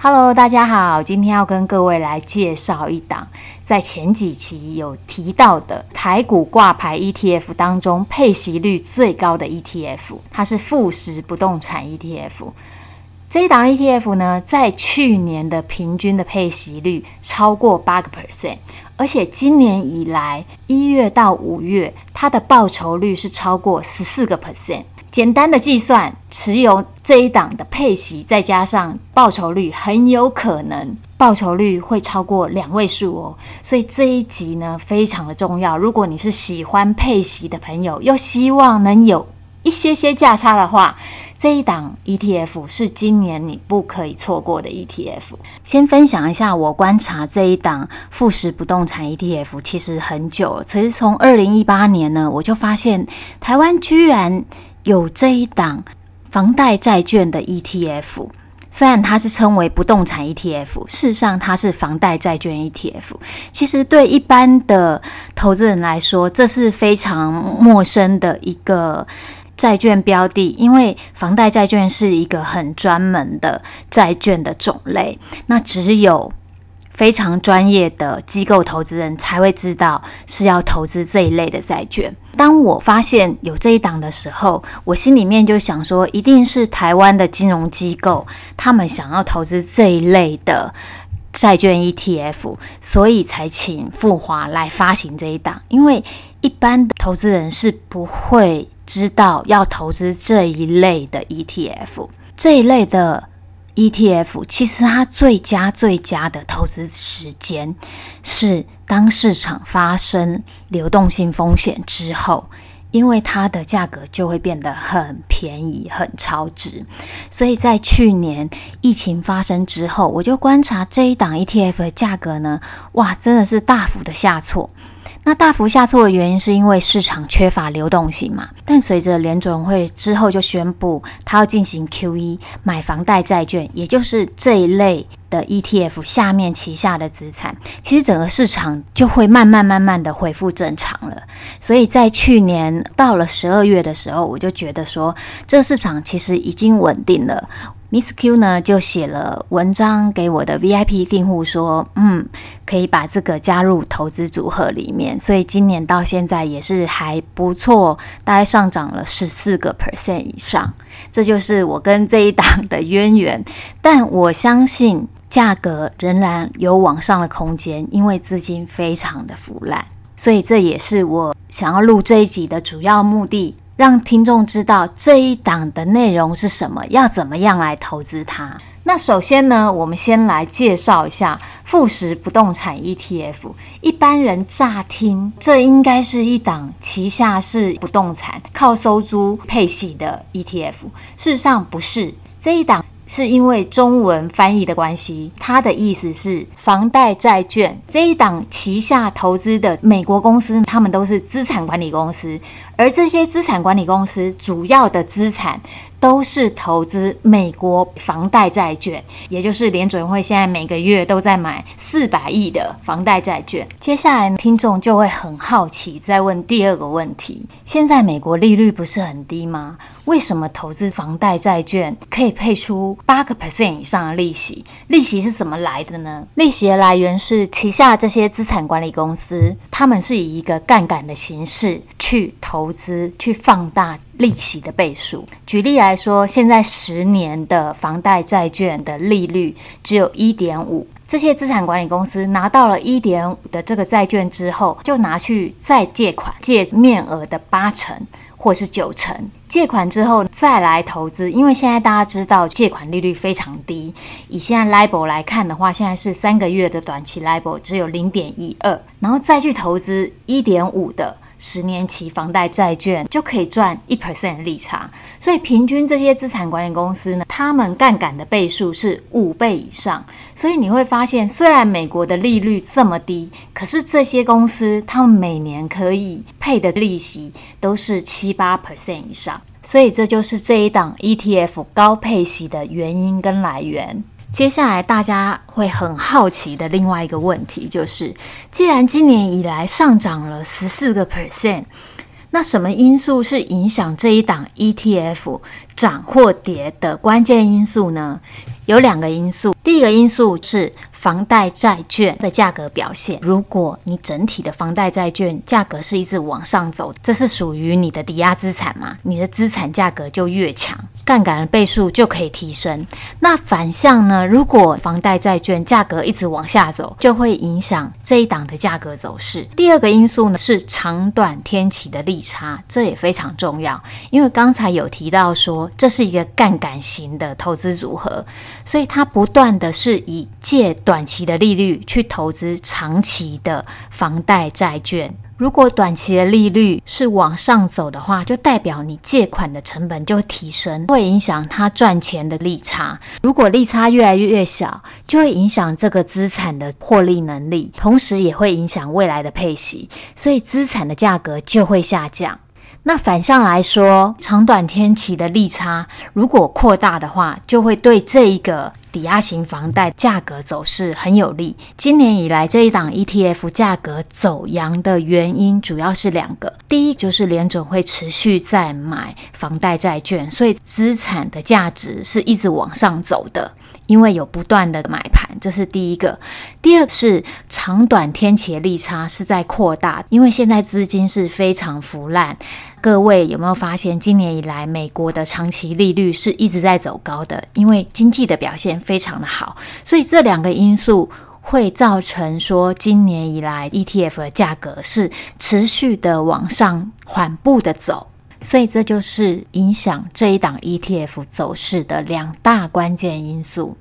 Hello，大家好，今天要跟各位来介绍一档在前几期有提到的台股挂牌 ETF 当中配息率最高的 ETF，它是富时不动产 ETF。这一档 ETF 呢，在去年的平均的配息率超过八个 percent，而且今年以来一月到五月，它的报酬率是超过十四个 percent。简单的计算，持有这一档的配息，再加上报酬率，很有可能报酬率会超过两位数哦。所以这一集呢，非常的重要。如果你是喜欢配息的朋友，又希望能有一些些价差的话，这一档 ETF 是今年你不可以错过的 ETF。先分享一下我观察这一档富时不动产 ETF，其实很久了。其实从二零一八年呢，我就发现台湾居然。有这一档房贷债券的 ETF，虽然它是称为不动产 ETF，事实上它是房贷债券 ETF。其实对一般的投资人来说，这是非常陌生的一个债券标的，因为房贷债券是一个很专门的债券的种类，那只有。非常专业的机构投资人才会知道是要投资这一类的债券。当我发现有这一档的时候，我心里面就想说，一定是台湾的金融机构他们想要投资这一类的债券 ETF，所以才请富华来发行这一档。因为一般的投资人是不会知道要投资这一类的 ETF，这一类的。ETF 其实它最佳最佳的投资时间是当市场发生流动性风险之后，因为它的价格就会变得很便宜、很超值。所以在去年疫情发生之后，我就观察这一档 ETF 的价格呢，哇，真的是大幅的下挫。那大幅下挫的原因是因为市场缺乏流动性嘛？但随着联准会之后就宣布，它要进行 QE 买房贷债券，也就是这一类的 ETF 下面旗下的资产，其实整个市场就会慢慢慢慢的恢复正常了。所以在去年到了十二月的时候，我就觉得说，这市场其实已经稳定了。Miss Q 呢就写了文章给我的 VIP 订户说，嗯，可以把这个加入投资组合里面，所以今年到现在也是还不错，大概上涨了十四个 percent 以上，这就是我跟这一档的渊源。但我相信价格仍然有往上的空间，因为资金非常的腐烂，所以这也是我想要录这一集的主要目的。让听众知道这一档的内容是什么，要怎么样来投资它。那首先呢，我们先来介绍一下富时不动产 ETF。一般人乍听，这应该是一档旗下是不动产，靠收租配息的 ETF。事实上不是，这一档。是因为中文翻译的关系，它的意思是房贷债券这一档旗下投资的美国公司，他们都是资产管理公司，而这些资产管理公司主要的资产都是投资美国房贷债券，也就是联准会现在每个月都在买四百亿的房贷债券。接下来听众就会很好奇，再问第二个问题：现在美国利率不是很低吗？为什么投资房贷债券可以配出八个 percent 以上的利息？利息是怎么来的呢？利息的来源是旗下这些资产管理公司，他们是以一个杠杆的形式去投资，去放大利息的倍数。举例来来说，现在十年的房贷债券的利率只有一点五，这些资产管理公司拿到了一点五的这个债券之后，就拿去再借款，借面额的八成。或是九成借款之后再来投资，因为现在大家知道借款利率非常低。以现在 LIBOR 来看的话，现在是三个月的短期 LIBOR 只有零点一二，然后再去投资一点五的。十年期房贷债券就可以赚一 percent 利差，所以平均这些资产管理公司呢，他们杠杆的倍数是五倍以上。所以你会发现，虽然美国的利率这么低，可是这些公司他们每年可以配的利息都是七八 percent 以上。所以这就是这一档 ETF 高配息的原因跟来源。接下来大家会很好奇的另外一个问题就是，既然今年以来上涨了十四个 percent，那什么因素是影响这一档 ETF 涨或跌的关键因素呢？有两个因素，第一个因素是房贷债券的价格表现。如果你整体的房贷债券价格是一直往上走，这是属于你的抵押资产嘛？你的资产价格就越强，杠杆的倍数就可以提升。那反向呢？如果房贷债券价格一直往下走，就会影响这一档的价格走势。第二个因素呢是长短天期的利差，这也非常重要，因为刚才有提到说这是一个杠杆型的投资组合。所以它不断的是以借短期的利率去投资长期的房贷债券。如果短期的利率是往上走的话，就代表你借款的成本就会提升，会影响他赚钱的利差。如果利差越来越小，就会影响这个资产的获利能力，同时也会影响未来的配息，所以资产的价格就会下降。那反向来说，长短天期的利差如果扩大的话，就会对这一个抵押型房贷价格走势很有利。今年以来这一档 ETF 价格走扬的原因主要是两个，第一就是联准会持续在买房贷债券，所以资产的价值是一直往上走的。因为有不断的买盘，这是第一个。第二是长短天期的利差是在扩大，因为现在资金是非常腐烂。各位有没有发现，今年以来美国的长期利率是一直在走高的？因为经济的表现非常的好，所以这两个因素会造成说，今年以来 ETF 的价格是持续的往上缓步的走。所以这就是影响这一档 ETF 走势的两大关键因素。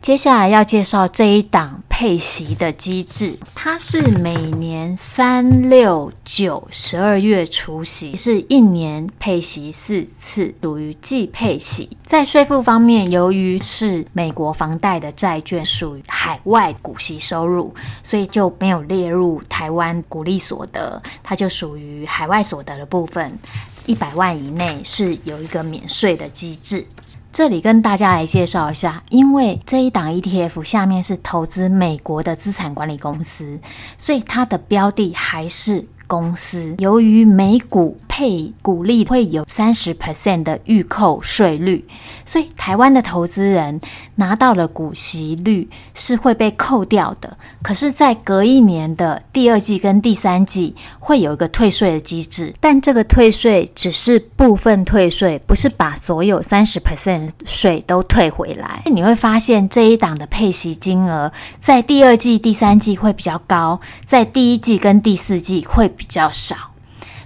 接下来要介绍这一档配息的机制，它是每年三、六、九、十二月除息，是一年配息四次，属于季配息。在税负方面，由于是美国房贷的债券属于海外股息收入，所以就没有列入台湾股利所得，它就属于海外所得的部分。一百万以内是有一个免税的机制。这里跟大家来介绍一下，因为这一档 ETF 下面是投资美国的资产管理公司，所以它的标的还是公司。由于美股配股利会有三十 percent 的预扣税率，所以台湾的投资人拿到了股息率是会被扣掉的。可是，在隔一年的第二季跟第三季会有一个退税的机制，但这个退税只是部分退税，不是把所有三十 percent 税都退回来。你会发现这一档的配息金额在第二季、第三季会比较高，在第一季跟第四季会比较少。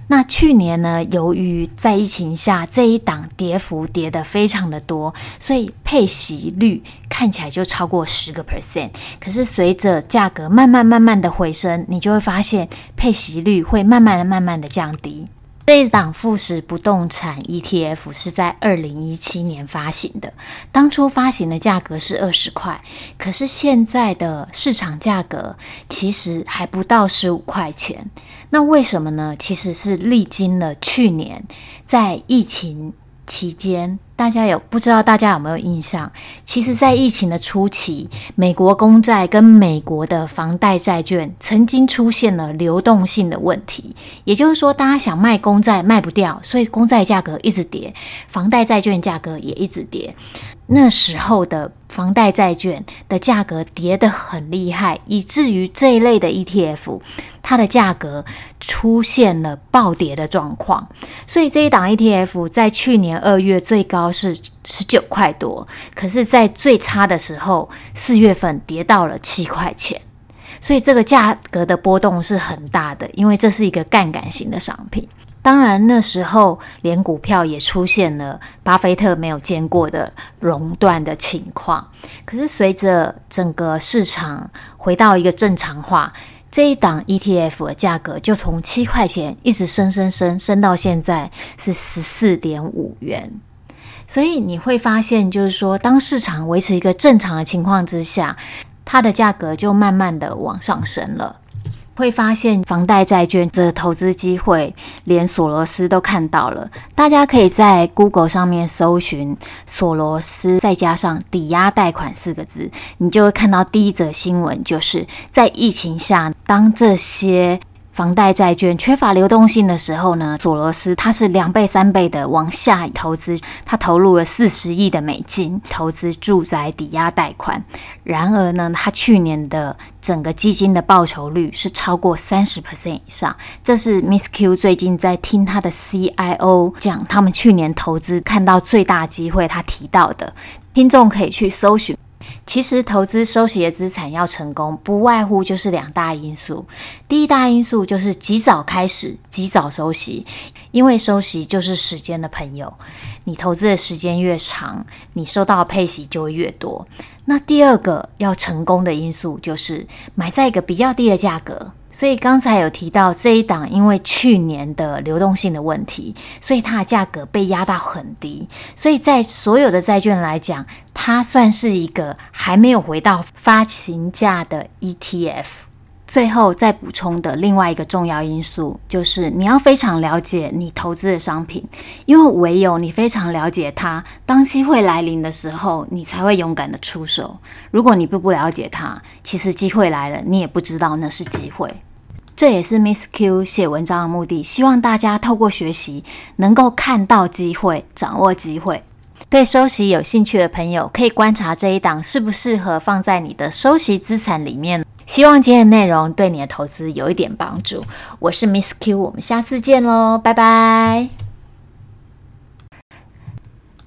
那去年呢，由于在疫情下这一档跌幅跌得非常的多，所以配息率看起来就超过十个 percent。可是随着价格慢慢慢慢的回升，你就会发现配息率会慢慢的慢慢的降低。这一档富时不动产 ETF 是在二零一七年发行的，当初发行的价格是二十块，可是现在的市场价格其实还不到十五块钱。那为什么呢？其实是历经了去年在疫情期间。大家有不知道？大家有没有印象？其实，在疫情的初期，美国公债跟美国的房贷债券曾经出现了流动性的问题。也就是说，大家想卖公债卖不掉，所以公债价格一直跌，房贷债券价格也一直跌。那时候的房贷债券的价格跌得很厉害，以至于这一类的 ETF，它的价格出现了暴跌的状况。所以这一档 ETF 在去年二月最高。是十九块多，可是，在最差的时候，四月份跌到了七块钱，所以这个价格的波动是很大的，因为这是一个杠杆型的商品。当然，那时候连股票也出现了巴菲特没有见过的熔断的情况。可是，随着整个市场回到一个正常化，这一档 ETF 的价格就从七块钱一直升升升升到现在是十四点五元。所以你会发现，就是说，当市场维持一个正常的情况之下，它的价格就慢慢的往上升了。会发现房贷债券的投资机会，连索罗斯都看到了。大家可以在 Google 上面搜寻“索罗斯”，再加上“抵押贷款”四个字，你就会看到第一则新闻，就是在疫情下，当这些房贷债券缺乏流动性的时候呢，索罗斯他是两倍、三倍的往下投资，他投入了四十亿的美金投资住宅抵押贷款。然而呢，他去年的整个基金的报酬率是超过三十 percent 以上。这是 Miss Q 最近在听他的 CIO 讲，他们去年投资看到最大机会，他提到的，听众可以去搜寻。其实投资收息的资产要成功，不外乎就是两大因素。第一大因素就是及早开始，及早收息，因为收息就是时间的朋友。你投资的时间越长，你收到的配息就会越多。那第二个要成功的因素就是买在一个比较低的价格。所以刚才有提到这一档，因为去年的流动性的问题，所以它的价格被压到很低。所以在所有的债券来讲，它算是一个还没有回到发行价的 ETF。最后再补充的另外一个重要因素，就是你要非常了解你投资的商品，因为唯有你非常了解它，当机会来临的时候，你才会勇敢的出手。如果你不不了解它，其实机会来了，你也不知道那是机会。这也是 Miss Q 写文章的目的，希望大家透过学习，能够看到机会，掌握机会。对收息有兴趣的朋友，可以观察这一档适不适合放在你的收息资产里面。希望今天的内容对你的投资有一点帮助。我是 Miss Q，我们下次见喽，拜拜。